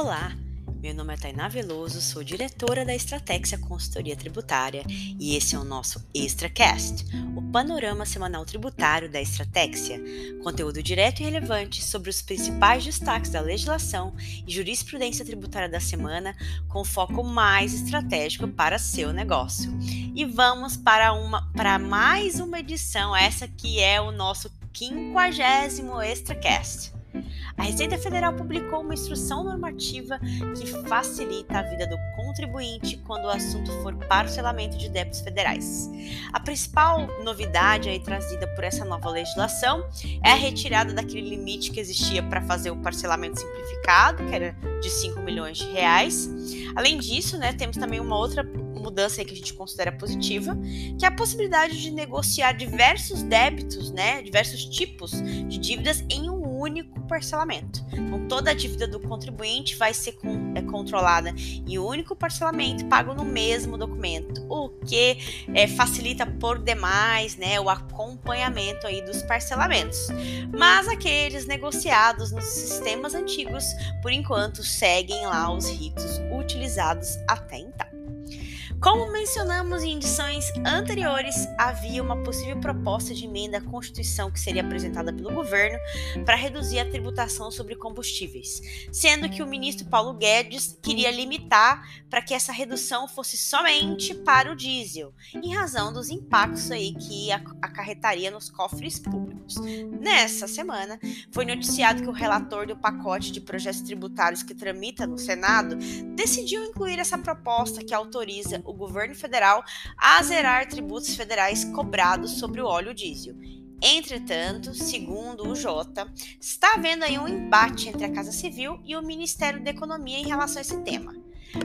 Olá, meu nome é Tainá Veloso, sou diretora da Estratégia Consultoria Tributária e esse é o nosso ExtraCast, o panorama semanal tributário da Estratégia, conteúdo direto e relevante sobre os principais destaques da legislação e jurisprudência tributária da semana, com foco mais estratégico para seu negócio. E vamos para, uma, para mais uma edição, essa que é o nosso quinquagésimo ExtraCast. A Receita Federal publicou uma instrução normativa que facilita a vida do contribuinte quando o assunto for parcelamento de débitos federais. A principal novidade aí trazida por essa nova legislação é a retirada daquele limite que existia para fazer o parcelamento simplificado, que era de 5 milhões de reais. Além disso, né, temos também uma outra mudança que a gente considera positiva, que é a possibilidade de negociar diversos débitos, né, diversos tipos de dívidas em um único parcelamento. Então, toda a dívida do contribuinte vai ser é, controlada em um único parcelamento, pago no mesmo documento, o que é, facilita por demais né, o acompanhamento aí dos parcelamentos. Mas aqueles negociados nos sistemas antigos, por enquanto, seguem lá os ritos utilizados até então. Como mencionamos em edições anteriores, havia uma possível proposta de emenda à Constituição que seria apresentada pelo governo para reduzir a tributação sobre combustíveis, sendo que o ministro Paulo Guedes queria limitar para que essa redução fosse somente para o diesel, em razão dos impactos aí que acarretaria nos cofres públicos. Nessa semana, foi noticiado que o relator do pacote de projetos tributários que tramita no Senado decidiu incluir essa proposta que autoriza o governo federal a zerar tributos federais cobrados sobre o óleo diesel. Entretanto, segundo o Jota, está havendo aí um embate entre a Casa Civil e o Ministério da Economia em relação a esse tema.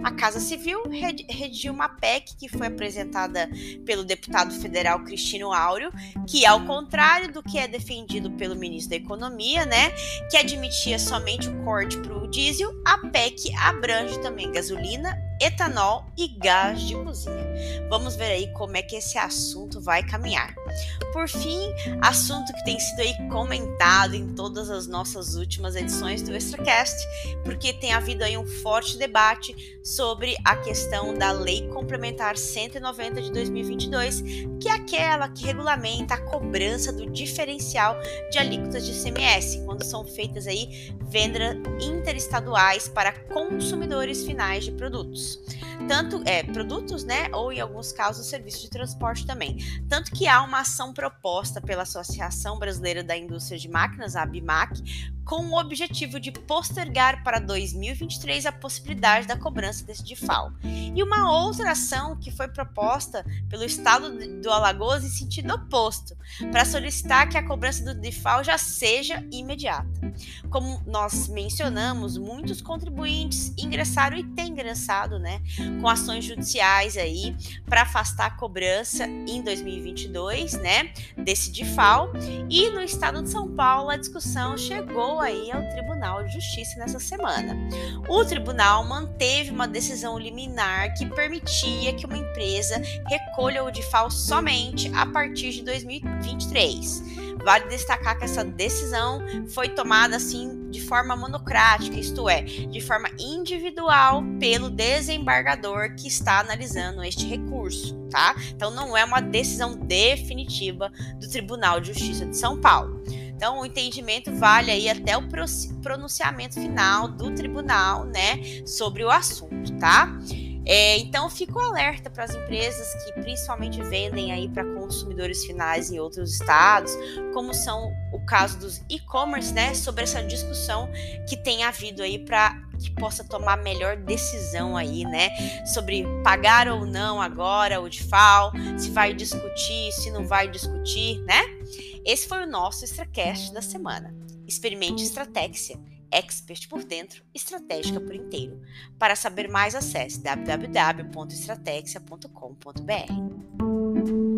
A Casa Civil redigiu uma PEC que foi apresentada pelo deputado federal Cristino Áureo, que, ao contrário do que é defendido pelo ministro da Economia, né, que admitia somente o corte para o diesel, a PEC abrange também gasolina, etanol e gás de cozinha. Vamos ver aí como é que esse assunto vai caminhar. Por fim, assunto que tem sido aí comentado em todas as nossas últimas edições do Extracast, porque tem havido aí um forte debate sobre a questão da Lei Complementar 190 de 2022, que é aquela que regulamenta a cobrança do diferencial de alíquotas de CMS, quando são feitas aí vendas interestaduais para consumidores finais de produtos Deus. Tanto é, produtos, né, ou em alguns casos serviços de transporte também. Tanto que há uma ação proposta pela Associação Brasileira da Indústria de Máquinas, a ABMAC, com o objetivo de postergar para 2023 a possibilidade da cobrança desse DIFAL. E uma outra ação que foi proposta pelo Estado do Alagoas em sentido oposto, para solicitar que a cobrança do DIFAL já seja imediata. Como nós mencionamos, muitos contribuintes ingressaram e têm ingressado, né, com ações judiciais aí para afastar a cobrança em 2022, né, desse DIFAL. E no estado de São Paulo a discussão chegou aí ao Tribunal de Justiça nessa semana. O tribunal manteve uma decisão liminar que permitia que uma empresa recolha o DIFAL somente a partir de 2023. Vale destacar que essa decisão foi tomada assim de forma monocrática, isto é, de forma individual pelo desembargador que está analisando este recurso, tá? Então não é uma decisão definitiva do Tribunal de Justiça de São Paulo. Então, o entendimento vale aí até o pronunciamento final do tribunal, né, sobre o assunto, tá? É, então, fico alerta para as empresas que principalmente vendem aí para consumidores finais em outros estados, como são o caso dos e-commerce, né, sobre essa discussão que tem havido aí para que possa tomar melhor decisão aí, né, sobre pagar ou não agora o DIFAL, se vai discutir, se não vai discutir, né? Esse foi o nosso Extracast da semana. Experimente Estratégia, expert por dentro, estratégica por inteiro. Para saber mais, acesse www.estratégia.com.br.